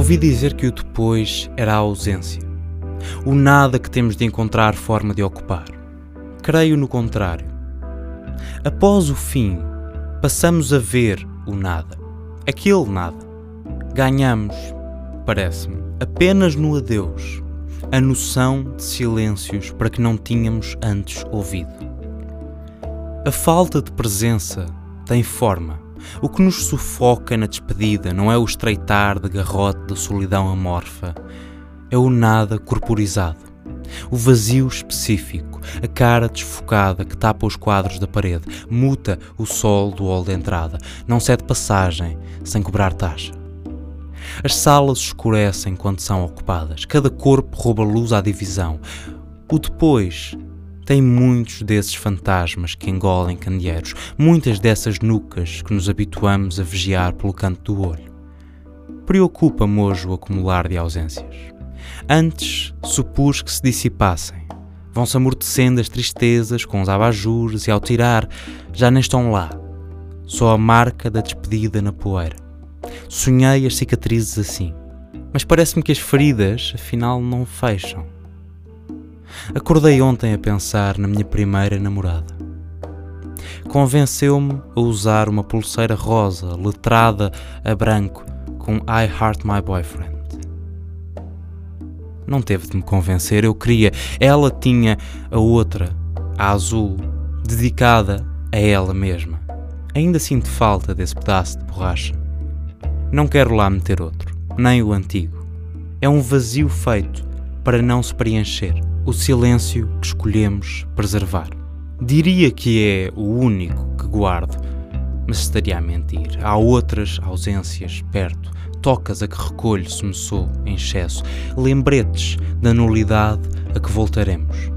Ouvi dizer que o depois era a ausência, o nada que temos de encontrar forma de ocupar. Creio no contrário. Após o fim, passamos a ver o nada, aquele nada. Ganhamos, parece-me, apenas no adeus, a noção de silêncios para que não tínhamos antes ouvido. A falta de presença tem forma. O que nos sufoca na despedida não é o estreitar de garrote da solidão amorfa, é o nada corporizado. O vazio específico, a cara desfocada que tapa os quadros da parede, muta o sol do hall de entrada, não cede passagem sem cobrar taxa. As salas escurecem quando são ocupadas, cada corpo rouba luz à divisão. O depois tem muitos desses fantasmas que engolem candeeiros, muitas dessas nucas que nos habituamos a vigiar pelo canto do olho. Preocupa-me hoje o acumular de ausências. Antes supus que se dissipassem. Vão-se amortecendo as tristezas com os abajures e ao tirar já nem estão lá. Só a marca da despedida na poeira. Sonhei as cicatrizes assim, mas parece-me que as feridas afinal não fecham. Acordei ontem a pensar na minha primeira namorada. Convenceu-me a usar uma pulseira rosa letrada a branco com I Heart My Boyfriend. Não teve de me convencer, eu queria. Ela tinha a outra, a azul, dedicada a ela mesma. Ainda sinto falta desse pedaço de borracha. Não quero lá meter outro, nem o antigo. É um vazio feito para não se preencher o silêncio que escolhemos preservar. Diria que é o único que guardo, mas estaria a mentir. Há outras ausências perto, tocas a que recolho se me sou em excesso, lembretes da nulidade a que voltaremos,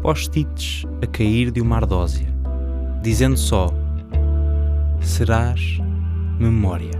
post-its a cair de uma ardósia, dizendo só: serás memória.